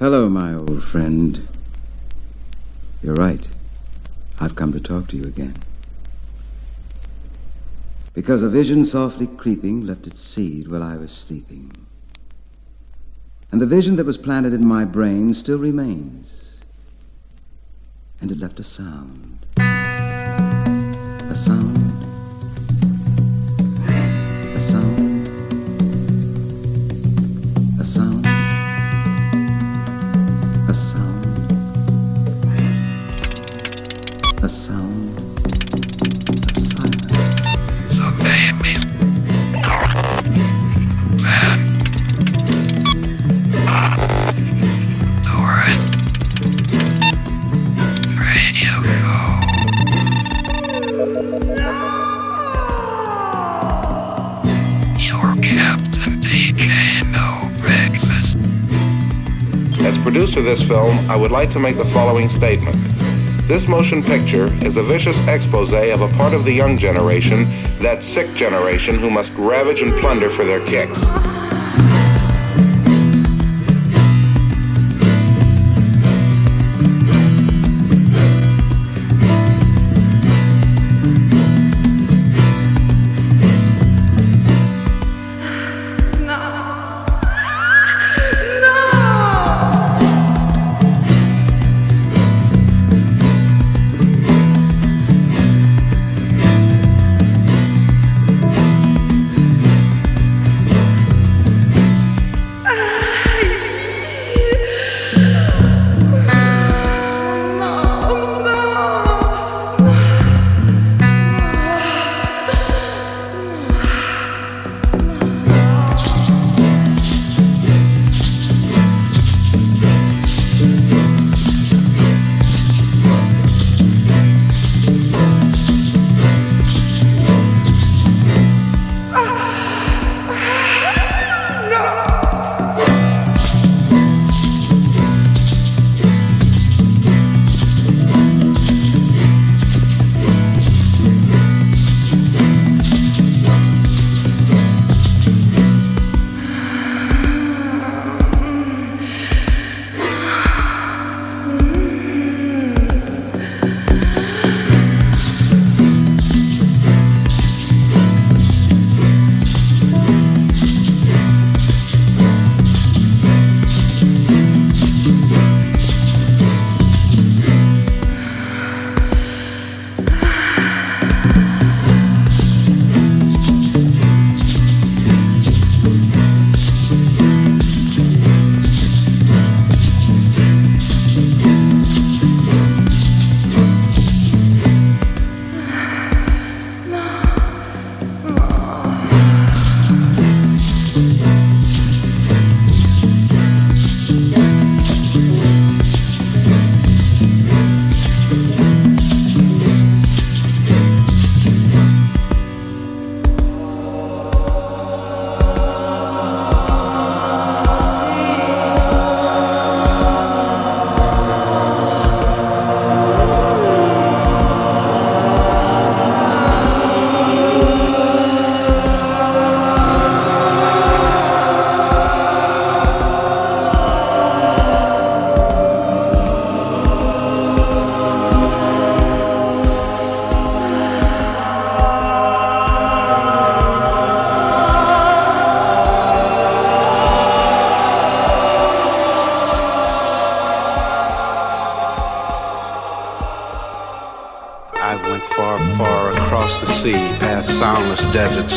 Hello, my old friend. You're right. I've come to talk to you again. Because a vision softly creeping left its seed while I was sleeping. And the vision that was planted in my brain still remains. And it left a sound. A sound. Producer of this film, I would like to make the following statement. This motion picture is a vicious expose of a part of the young generation, that sick generation who must ravage and plunder for their kicks.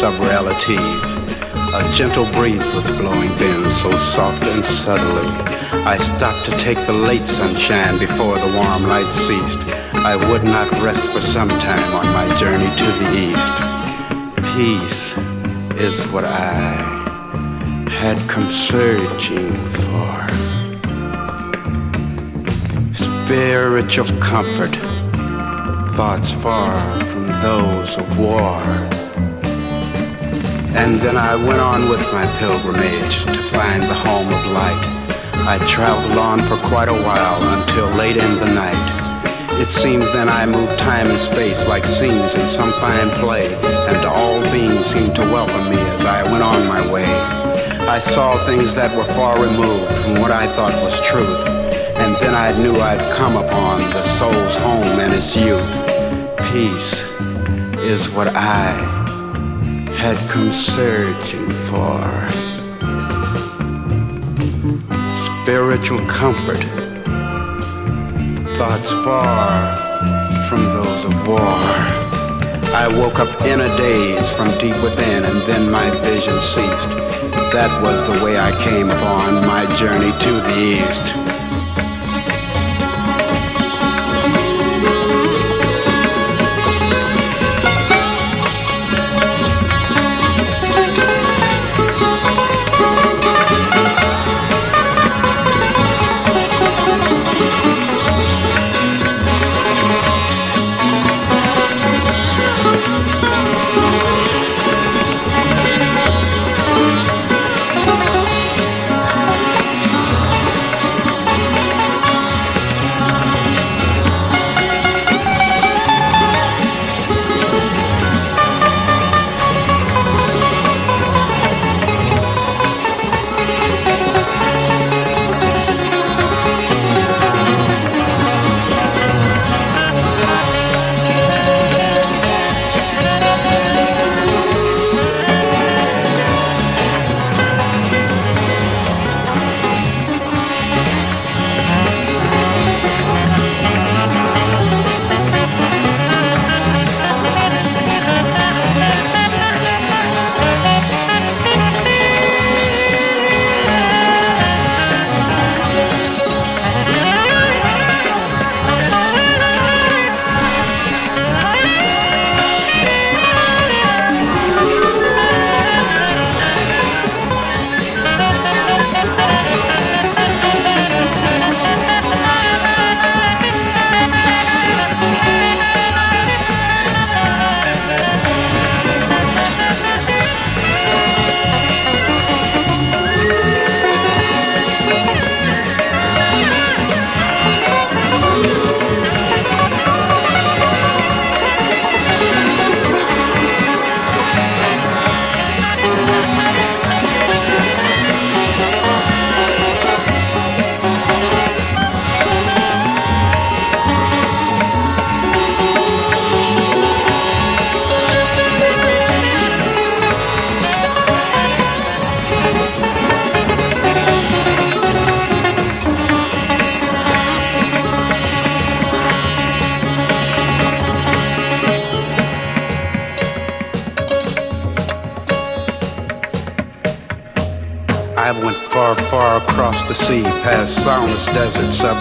Of realities. A gentle breeze was blowing then, so soft and subtly. I stopped to take the late sunshine before the warm light ceased. I would not rest for some time on my journey to the east. Peace is what I had come searching for. Spiritual comfort thoughts far from those of war. And then I went on with my pilgrimage to find the home of light. I traveled on for quite a while until late in the night. It seemed then I moved time and space like scenes in some fine play, and all beings seemed to welcome me as I went on my way. I saw things that were far removed from what I thought was truth. And then I knew I'd come upon the soul's home and its youth. Peace is what I had come searching for. Spiritual comfort. Thoughts far from those of war. I woke up in a daze from deep within, and then my vision ceased. That was the way I came upon my journey to the east.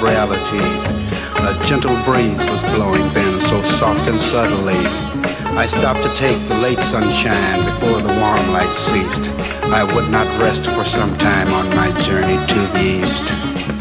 A gentle breeze was blowing then, so soft and subtly. I stopped to take the late sunshine before the warm light ceased. I would not rest for some time on my journey to the east.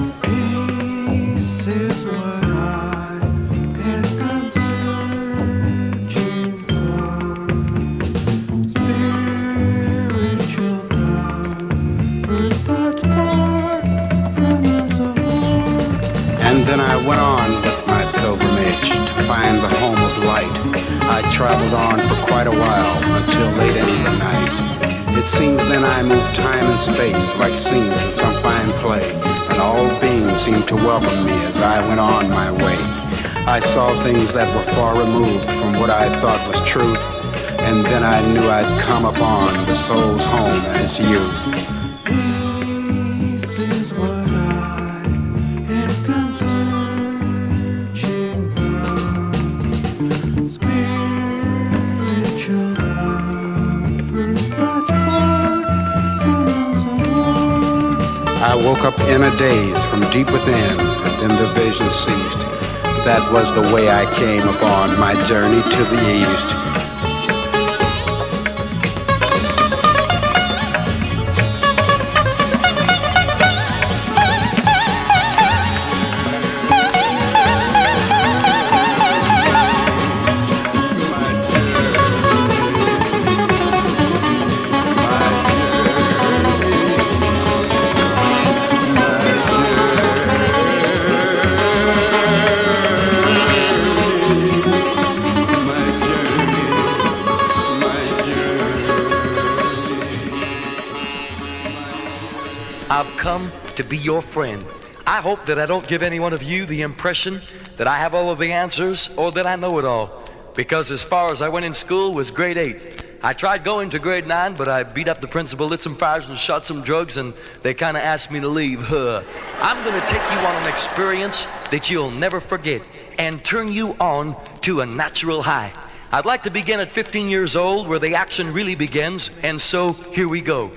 I moved time and space like scenes in some fine play, and all beings seemed to welcome me as I went on my way. I saw things that were far removed from what I thought was truth, and then I knew I'd come upon the soul's home as youth. Woke up in a daze from deep within, then the vision ceased. That was the way I came upon my journey to the east. Your friend. I hope that I don't give any one of you the impression that I have all of the answers or that I know it all. Because as far as I went in school was grade 8. I tried going to grade 9, but I beat up the principal, lit some fires, and shot some drugs, and they kind of asked me to leave. Huh. I'm going to take you on an experience that you'll never forget and turn you on to a natural high. I'd like to begin at 15 years old, where the action really begins, and so here we go.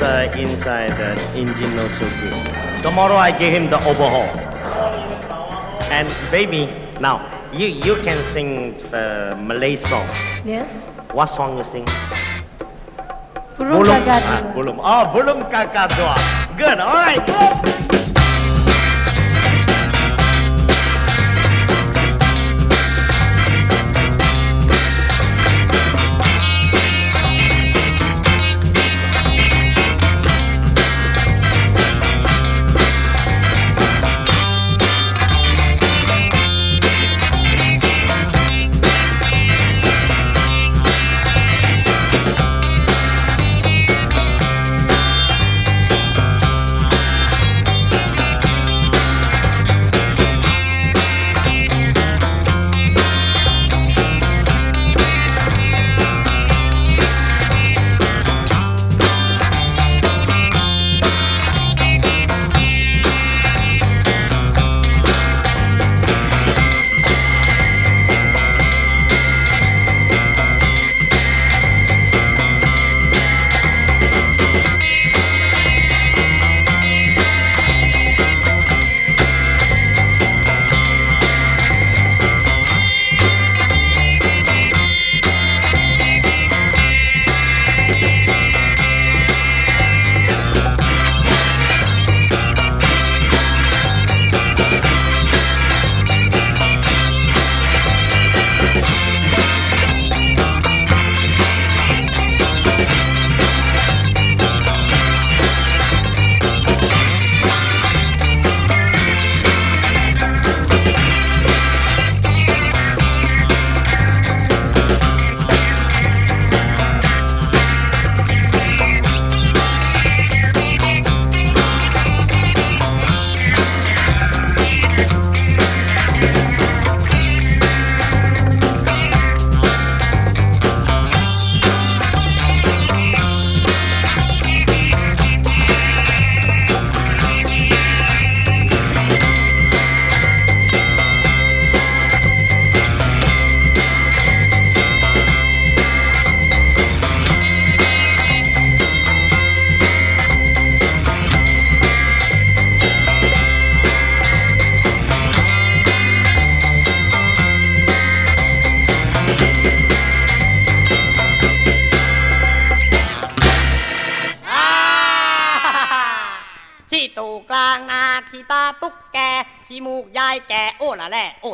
the inside the engine also good. Tomorrow I give him the overhaul. And baby, now you you can sing uh, Malay song. Yes. What song you sing? Bulum, bulum, ah, bulum. Oh, bulum kakadua. Good. All right. Good.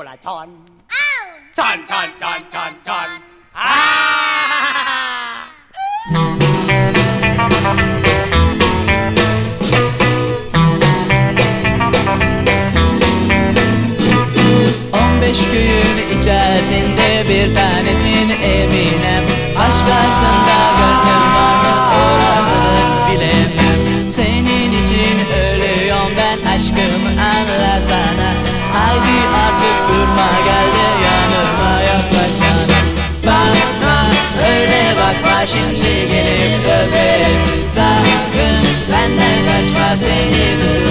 ละช้อน อ้าว ช้อนช้อนช้น Kaçma şimdi gelip dövme Sakın benden kaçma seni. tutup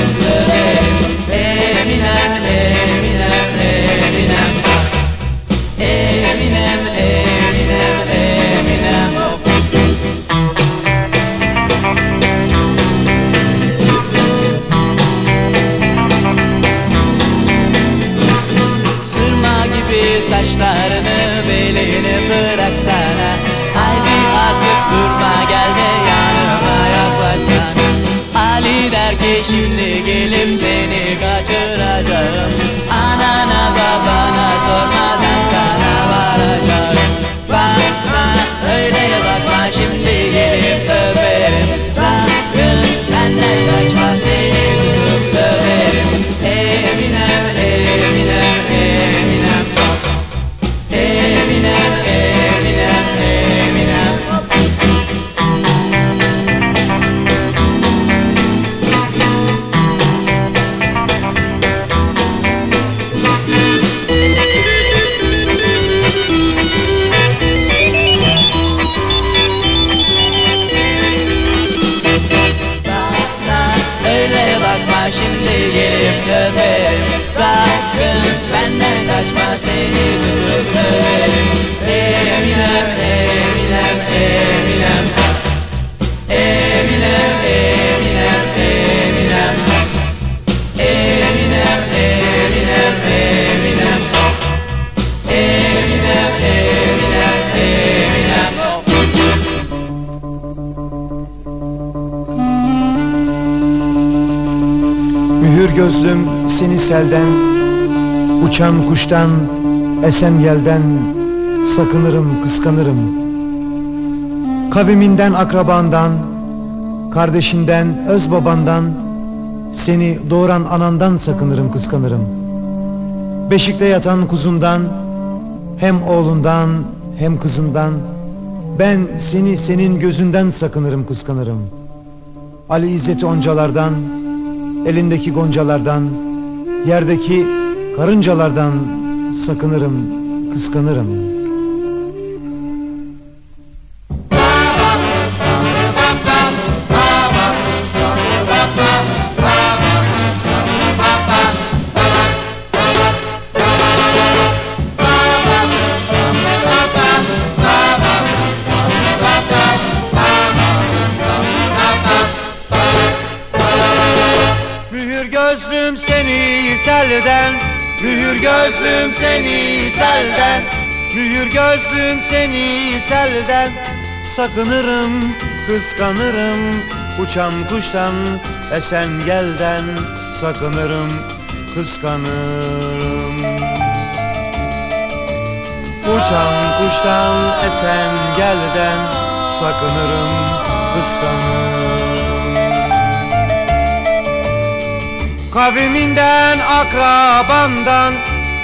esen yelden Sakınırım, kıskanırım. Kaviminden, akrabandan Kardeşinden, öz babandan Seni doğuran anandan sakınırım, kıskanırım. Beşikte yatan kuzundan Hem oğlundan, hem kızından Ben seni senin gözünden sakınırım, kıskanırım. Ali İzzeti oncalardan Elindeki goncalardan Yerdeki karıncalardan Sakınırım, kıskanırım gözlüm seni selden. Mühür gözlüm seni selden. Sakınırım, kıskanırım. Uçan kuştan, esen gelden. Sakınırım, kıskanırım. Uçan kuştan, esen gelden. Sakınırım, kıskanırım. Kaviminden akrabandan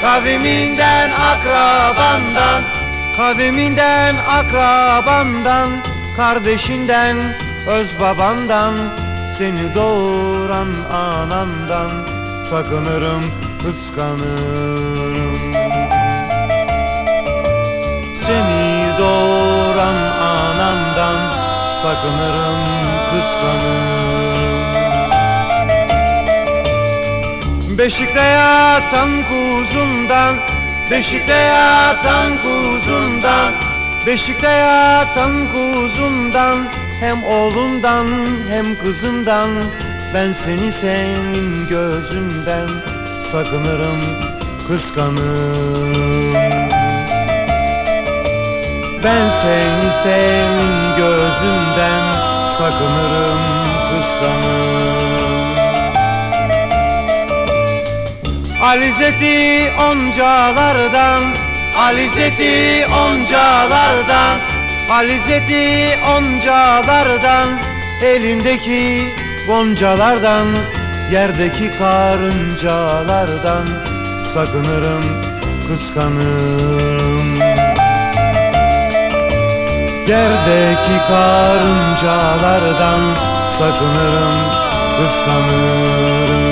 Kaviminden akrabandan. Kaviminden akrabandan. Kardeşinden öz babandan. Seni doğuran anandan. Sakınırım kıskanırım. Seni doğuran anandan. Sakınırım kıskanırım Beşikte yatan kuzundan Beşikte yatan kuzundan Beşikte yatan kuzundan Hem oğlundan hem kızından Ben seni senin gözünden Sakınırım kıskanırım. Ben seni senin gözünden Sakınırım kıskanırım Alizeti oncalardan Alizeti oncalardan Alizeti oncalardan Elindeki goncalardan Yerdeki karıncalardan Sakınırım, kıskanırım. Yerdeki karıncalardan Sakınırım, kıskanırım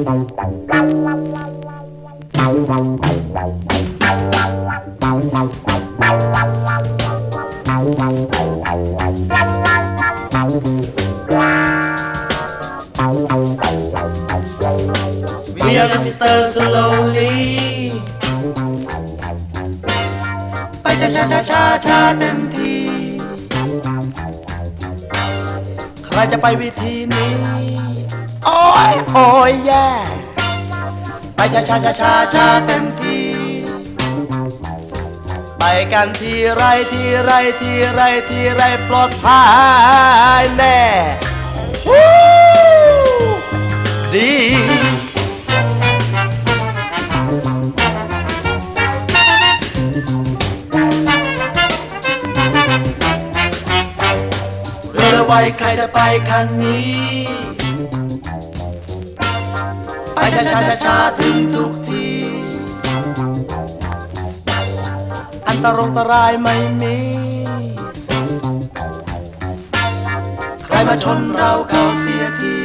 We are sisters slowly ไปช้าช้าช้าช้าช้าเต็มที ใครจะไปวิธี ช้าช้าช้าช้าช้าเต็มที ไปกันทีไรทีไรทีไรทีไรปลอดภัยแน่ดีเรือไวใครจะไปคันนี้ ไปช้าช้าช้าช้าถึงทุกที อันตรงตรายไม่มี ใครมาชนเราเข้าเสียที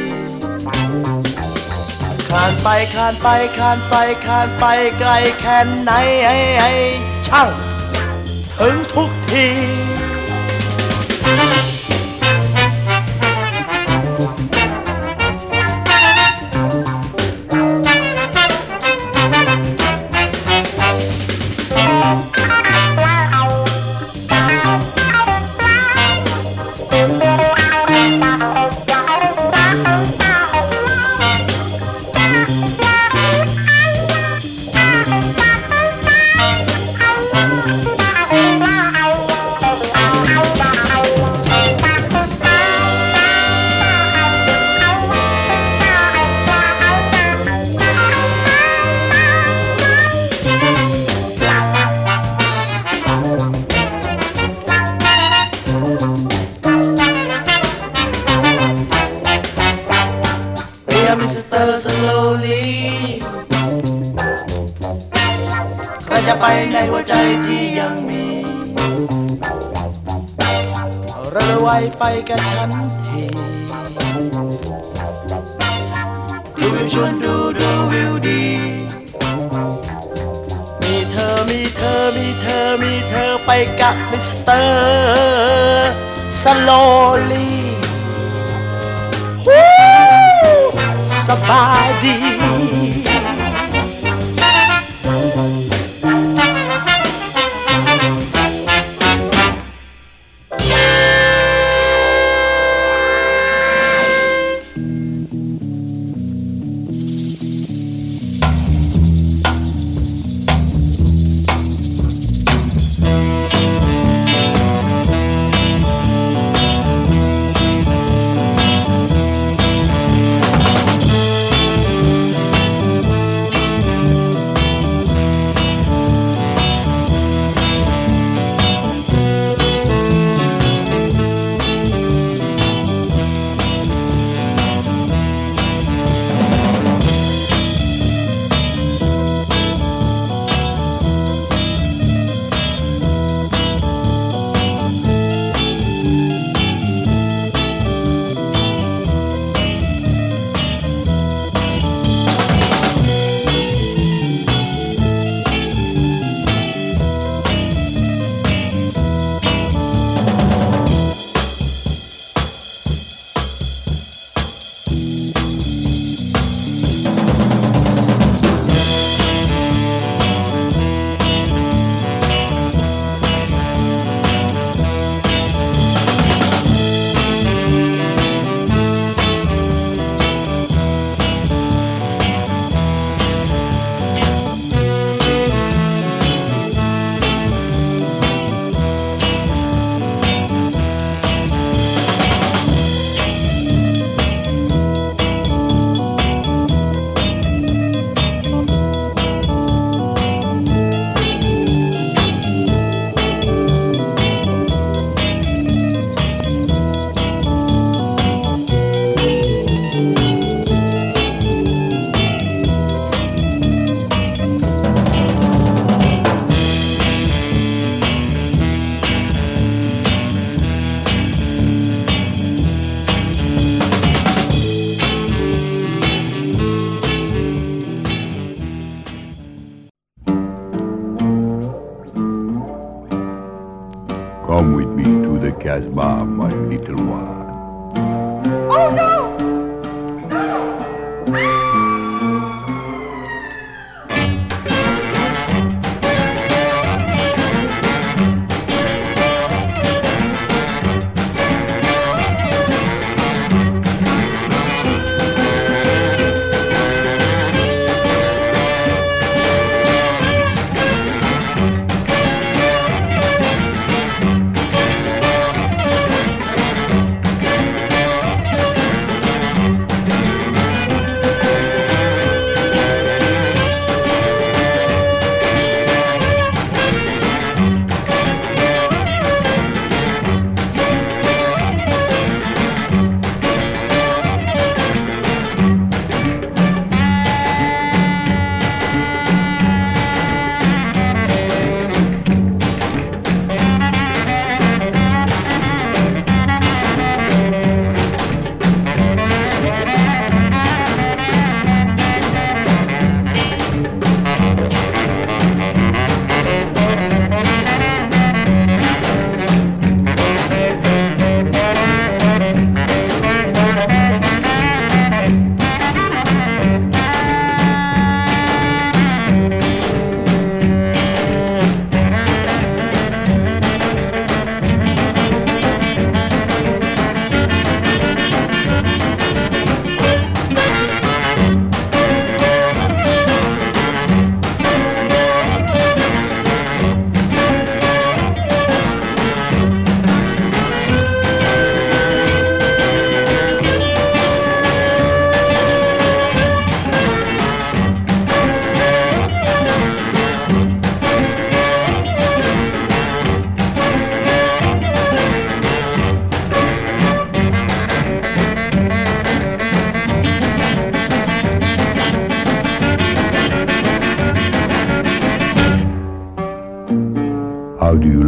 คานไปคานไปคานไปคานไปไกลแค่ไหนไอ้ไอ้ช่างถึงทุกที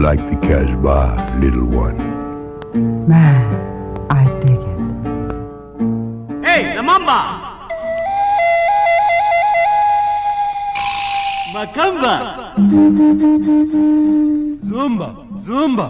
like the Casbah, little one? Man, I dig it. Hey, the Mamba! Macamba! Zumba, Zumba.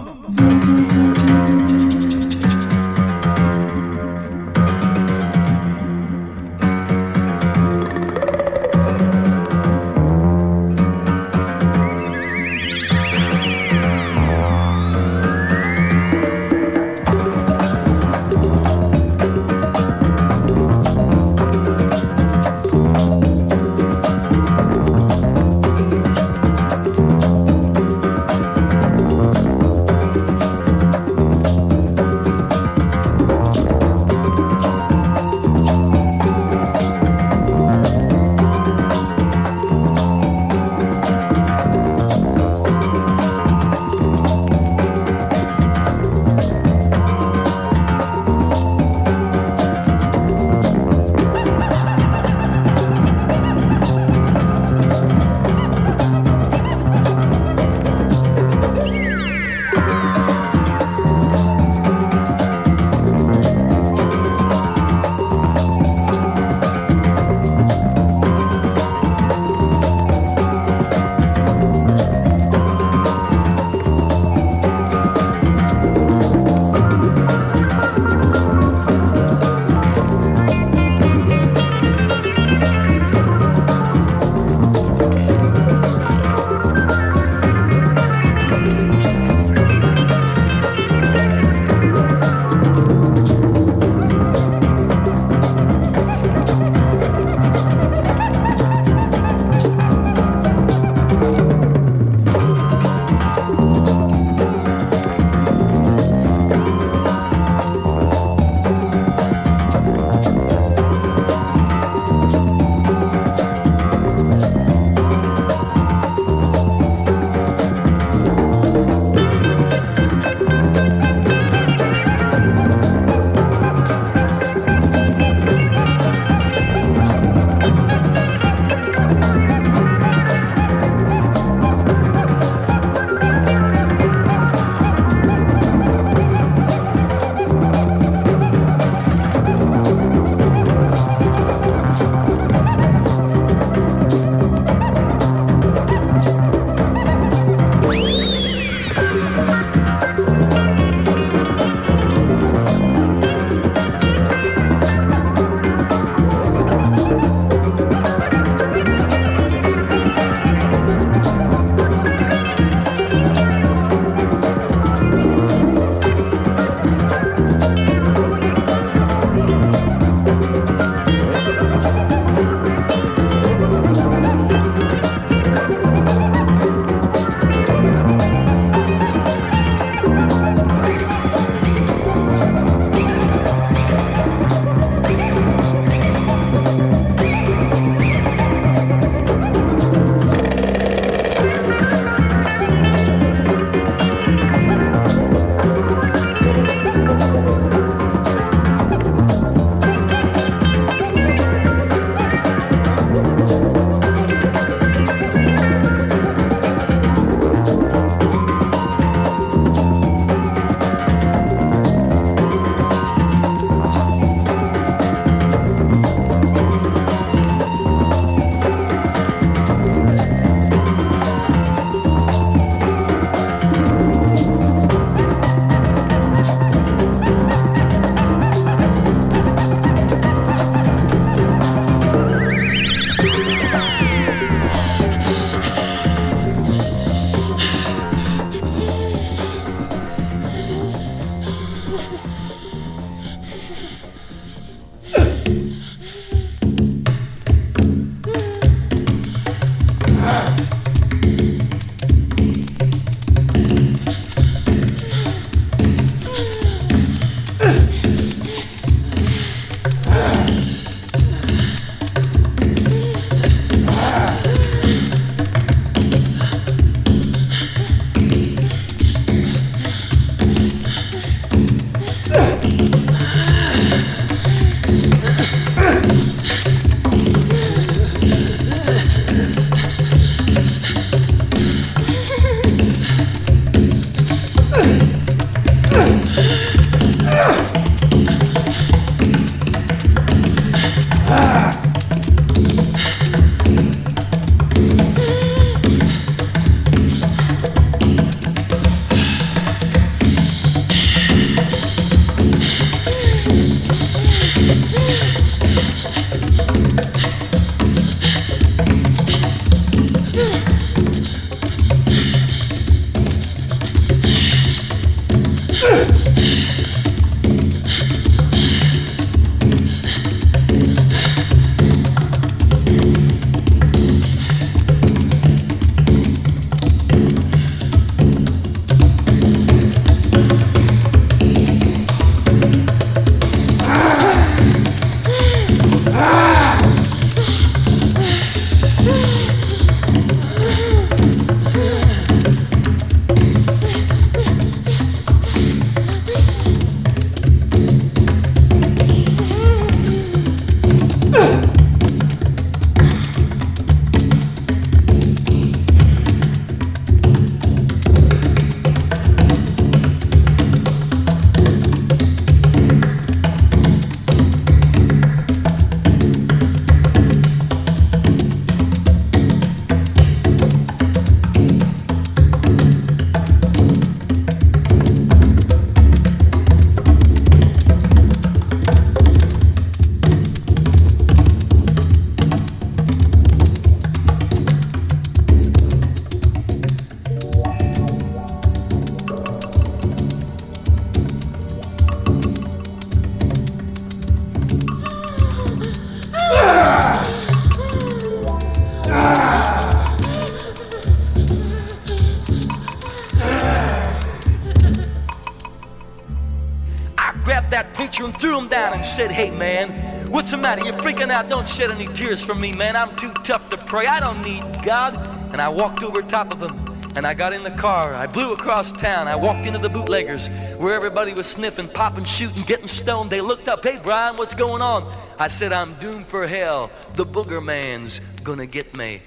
Tantrum, threw him down, and said, Hey, man, what's the matter? You're freaking out. Don't shed any tears for me, man. I'm too tough to pray. I don't need God. And I walked over top of him, and I got in the car. I blew across town. I walked into the bootleggers, where everybody was sniffing, popping, shooting, getting stoned. They looked up, Hey, Brian, what's going on? I said, I'm doomed for hell. The booger man's gonna get me.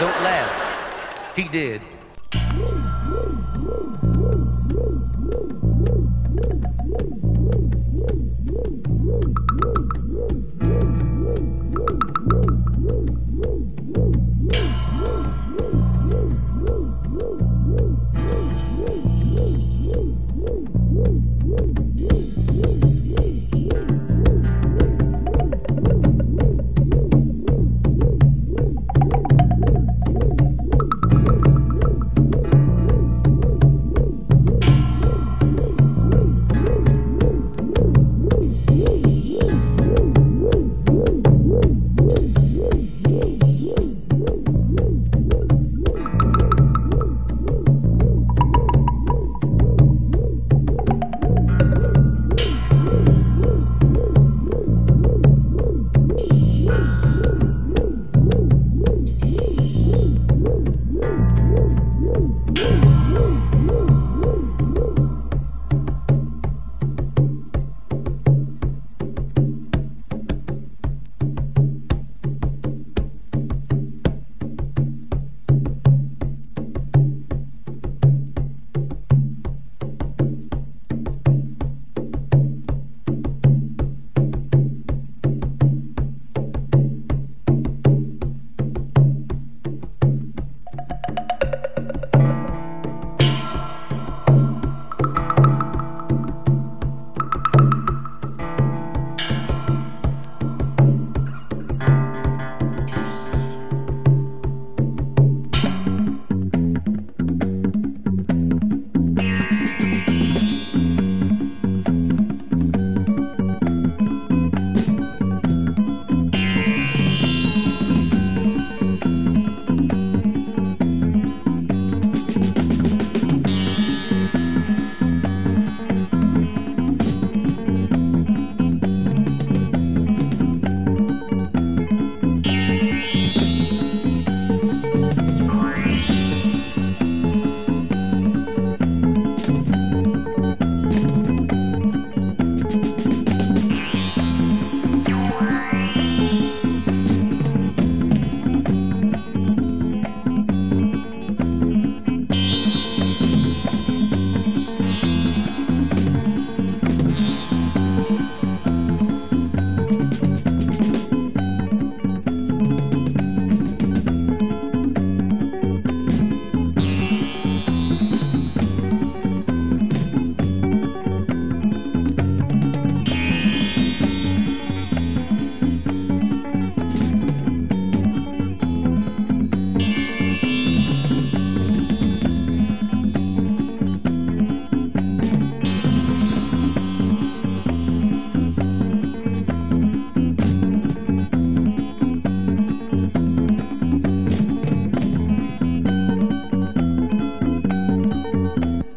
Don't laugh. He did.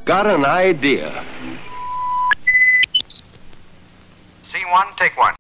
Got an idea. C1, take one.